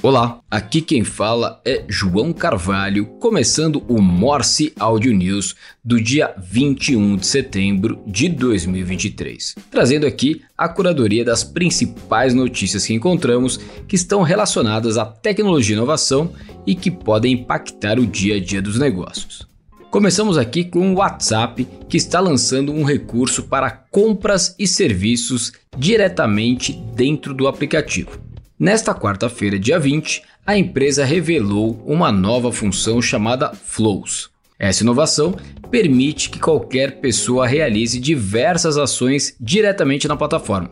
Olá, aqui quem fala é João Carvalho, começando o Morse Audio News do dia 21 de setembro de 2023, trazendo aqui a curadoria das principais notícias que encontramos que estão relacionadas à tecnologia e inovação e que podem impactar o dia a dia dos negócios. Começamos aqui com o WhatsApp, que está lançando um recurso para compras e serviços diretamente dentro do aplicativo. Nesta quarta-feira, dia 20, a empresa revelou uma nova função chamada Flows. Essa inovação permite que qualquer pessoa realize diversas ações diretamente na plataforma,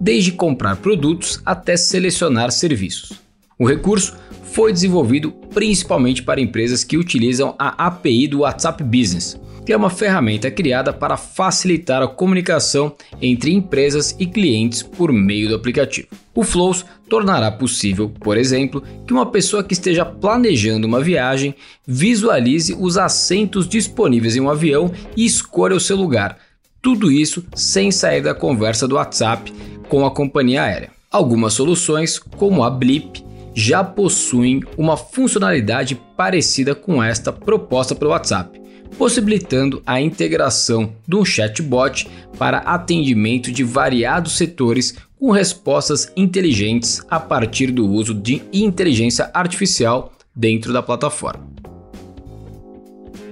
desde comprar produtos até selecionar serviços. O recurso foi desenvolvido principalmente para empresas que utilizam a API do WhatsApp Business, que é uma ferramenta criada para facilitar a comunicação entre empresas e clientes por meio do aplicativo. O Flows tornará possível, por exemplo, que uma pessoa que esteja planejando uma viagem visualize os assentos disponíveis em um avião e escolha o seu lugar. Tudo isso sem sair da conversa do WhatsApp com a companhia aérea. Algumas soluções, como a Blip, já possuem uma funcionalidade parecida com esta proposta pelo WhatsApp possibilitando a integração de um chatbot para atendimento de variados setores com respostas inteligentes a partir do uso de inteligência artificial dentro da plataforma.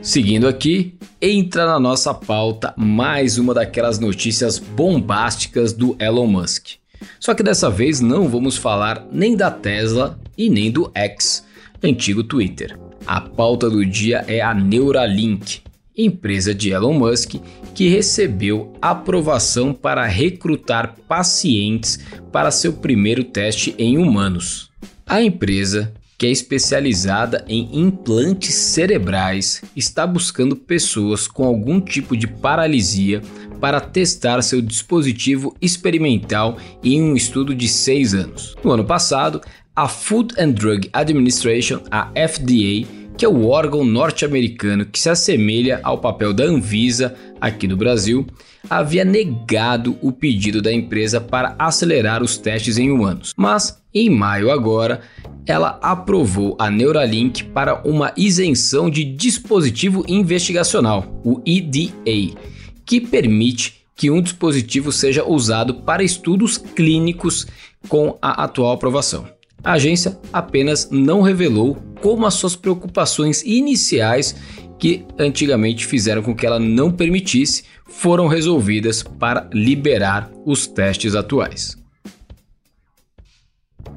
Seguindo aqui, entra na nossa pauta mais uma daquelas notícias bombásticas do Elon Musk. Só que dessa vez não vamos falar nem da Tesla e nem do X, antigo Twitter. A pauta do dia é a Neuralink, empresa de Elon Musk que recebeu aprovação para recrutar pacientes para seu primeiro teste em humanos. A empresa, que é especializada em implantes cerebrais, está buscando pessoas com algum tipo de paralisia para testar seu dispositivo experimental em um estudo de seis anos. No ano passado, a Food and Drug Administration, a FDA, que é o órgão norte-americano que se assemelha ao papel da Anvisa aqui no Brasil, havia negado o pedido da empresa para acelerar os testes em humanos. Mas, em maio agora, ela aprovou a Neuralink para uma isenção de dispositivo investigacional, o EDA, que permite que um dispositivo seja usado para estudos clínicos com a atual aprovação. A agência apenas não revelou como as suas preocupações iniciais, que antigamente fizeram com que ela não permitisse, foram resolvidas para liberar os testes atuais.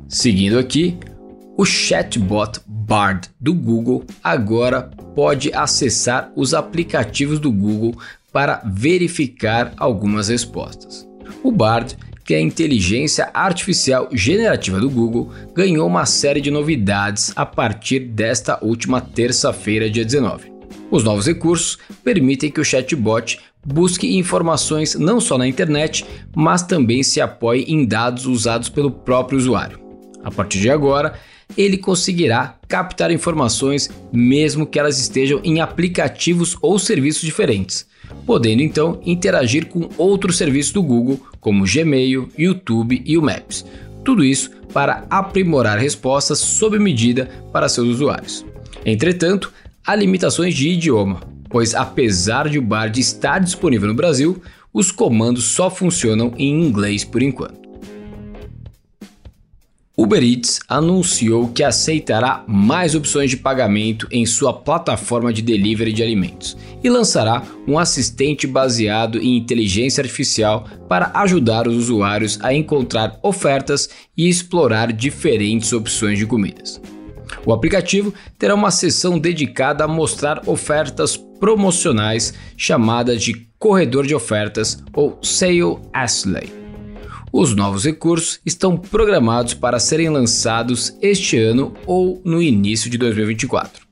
Seguindo aqui, o chatbot Bard do Google agora pode acessar os aplicativos do Google para verificar algumas respostas. O Bard que a inteligência artificial generativa do Google ganhou uma série de novidades a partir desta última terça-feira, dia 19. Os novos recursos permitem que o chatbot busque informações não só na internet, mas também se apoie em dados usados pelo próprio usuário. A partir de agora, ele conseguirá captar informações mesmo que elas estejam em aplicativos ou serviços diferentes podendo então interagir com outros serviços do Google, como Gmail, YouTube e o Maps. Tudo isso para aprimorar respostas sob medida para seus usuários. Entretanto, há limitações de idioma, pois apesar de o Bard estar disponível no Brasil, os comandos só funcionam em inglês por enquanto. Uber Eats anunciou que aceitará mais opções de pagamento em sua plataforma de delivery de alimentos e lançará um assistente baseado em inteligência artificial para ajudar os usuários a encontrar ofertas e explorar diferentes opções de comidas. O aplicativo terá uma seção dedicada a mostrar ofertas promocionais chamada de corredor de ofertas ou Sale Ashley os novos recursos estão programados para serem lançados este ano ou no início de 2024.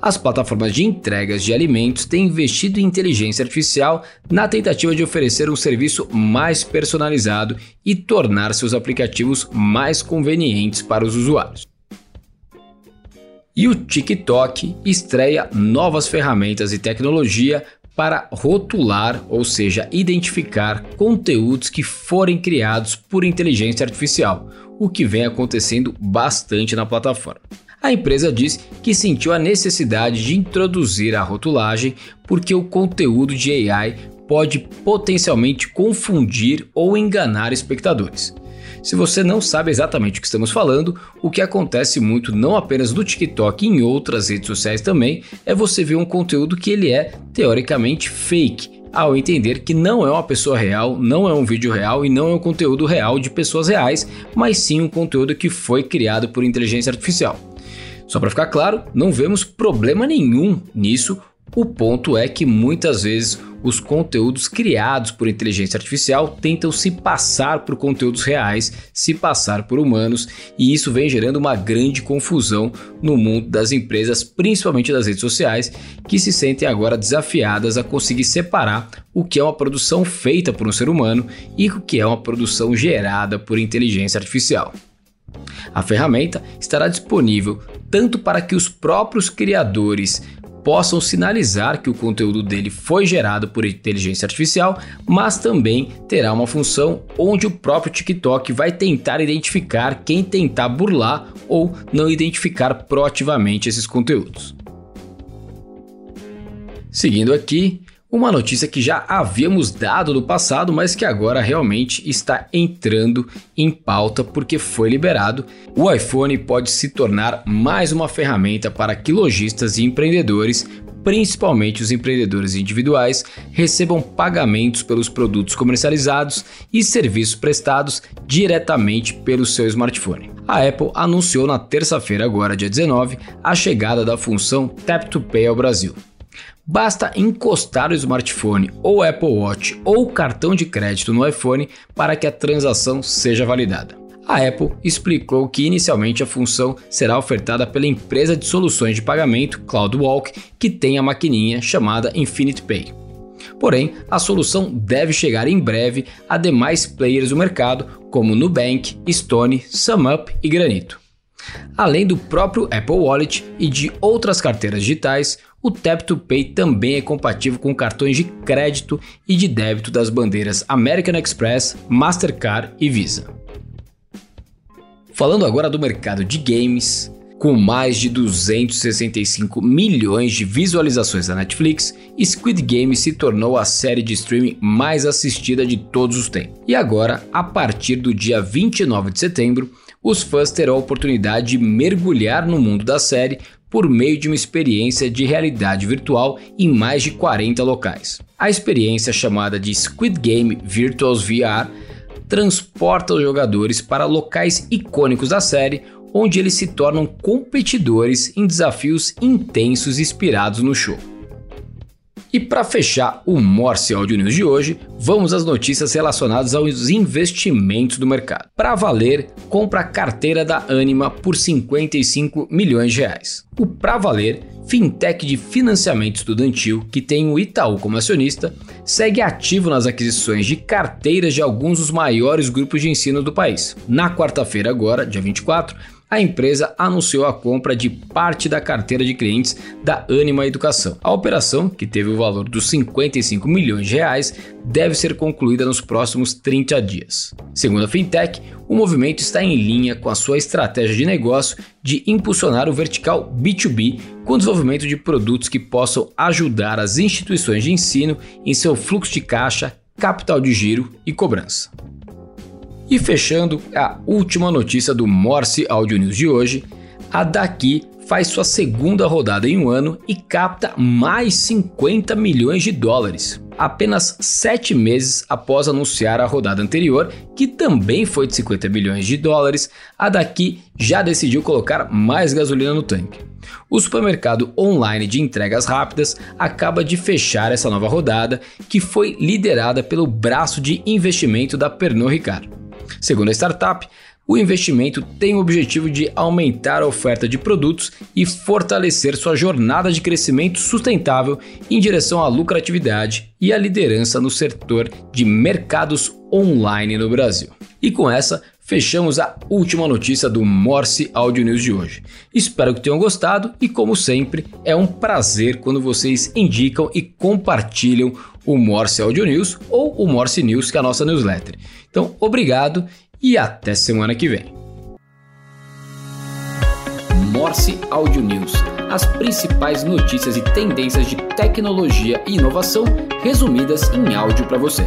As plataformas de entregas de alimentos têm investido em inteligência artificial na tentativa de oferecer um serviço mais personalizado e tornar seus aplicativos mais convenientes para os usuários. E o TikTok estreia novas ferramentas e tecnologia para rotular, ou seja, identificar conteúdos que forem criados por inteligência artificial, o que vem acontecendo bastante na plataforma. A empresa diz que sentiu a necessidade de introduzir a rotulagem porque o conteúdo de AI pode potencialmente confundir ou enganar espectadores. Se você não sabe exatamente o que estamos falando, o que acontece muito não apenas no TikTok e em outras redes sociais também, é você ver um conteúdo que ele é teoricamente fake, ao entender que não é uma pessoa real, não é um vídeo real e não é um conteúdo real de pessoas reais, mas sim um conteúdo que foi criado por inteligência artificial. Só para ficar claro, não vemos problema nenhum nisso. O ponto é que muitas vezes os conteúdos criados por inteligência artificial tentam se passar por conteúdos reais, se passar por humanos, e isso vem gerando uma grande confusão no mundo das empresas, principalmente das redes sociais, que se sentem agora desafiadas a conseguir separar o que é uma produção feita por um ser humano e o que é uma produção gerada por inteligência artificial. A ferramenta estará disponível tanto para que os próprios criadores possam sinalizar que o conteúdo dele foi gerado por inteligência artificial, mas também terá uma função onde o próprio TikTok vai tentar identificar quem tentar burlar ou não identificar proativamente esses conteúdos. Seguindo aqui, uma notícia que já havíamos dado no passado, mas que agora realmente está entrando em pauta porque foi liberado. O iPhone pode se tornar mais uma ferramenta para que lojistas e empreendedores principalmente os empreendedores individuais, recebam pagamentos pelos produtos comercializados e serviços prestados diretamente pelo seu smartphone. A Apple anunciou na terça-feira, agora dia 19, a chegada da função Tap to Pay ao Brasil. Basta encostar o smartphone ou Apple Watch ou cartão de crédito no iPhone para que a transação seja validada. A Apple explicou que inicialmente a função será ofertada pela empresa de soluções de pagamento CloudWalk, que tem a maquininha chamada Infinite Pay. Porém, a solução deve chegar em breve a demais players do mercado, como Nubank, Stone, SumUp e Granito. Além do próprio Apple Wallet e de outras carteiras digitais, o Tap to Pay também é compatível com cartões de crédito e de débito das bandeiras American Express, Mastercard e Visa. Falando agora do mercado de games, com mais de 265 milhões de visualizações da Netflix, Squid Game se tornou a série de streaming mais assistida de todos os tempos. E agora, a partir do dia 29 de setembro, os fãs terão a oportunidade de mergulhar no mundo da série por meio de uma experiência de realidade virtual em mais de 40 locais. A experiência chamada de Squid Game Virtuals VR transporta os jogadores para locais icônicos da série, onde eles se tornam competidores em desafios intensos inspirados no show. E para fechar o Morse Audio News de hoje, vamos às notícias relacionadas aos investimentos do mercado. Para valer, compra a carteira da Anima por 55 milhões de reais. O Pra Valer, fintech de financiamento estudantil que tem o Itaú como acionista, segue ativo nas aquisições de carteiras de alguns dos maiores grupos de ensino do país. Na quarta-feira agora, dia 24, a empresa anunciou a compra de parte da carteira de clientes da Anima Educação. A operação, que teve o valor dos 55 milhões de reais, deve ser concluída nos próximos 30 dias. Segundo a Fintech, o movimento está em linha com a sua estratégia de negócio de impulsionar o vertical B2B com o desenvolvimento de produtos que possam ajudar as instituições de ensino em seu fluxo de caixa, capital de giro e cobrança. E fechando a última notícia do Morse Audio News de hoje, a Daqui faz sua segunda rodada em um ano e capta mais 50 milhões de dólares. Apenas sete meses após anunciar a rodada anterior, que também foi de 50 milhões de dólares, a Daqui já decidiu colocar mais gasolina no tanque. O supermercado online de entregas rápidas acaba de fechar essa nova rodada, que foi liderada pelo braço de investimento da Pernod Ricard. Segundo a startup, o investimento tem o objetivo de aumentar a oferta de produtos e fortalecer sua jornada de crescimento sustentável em direção à lucratividade e à liderança no setor de mercados online no Brasil. E com essa, fechamos a última notícia do Morse Audio News de hoje. Espero que tenham gostado e, como sempre, é um prazer quando vocês indicam e compartilham o Morse Audio News ou o Morse News, que é a nossa newsletter. Então, obrigado e até semana que vem. Morse Audio News as principais notícias e tendências de tecnologia e inovação resumidas em áudio para você.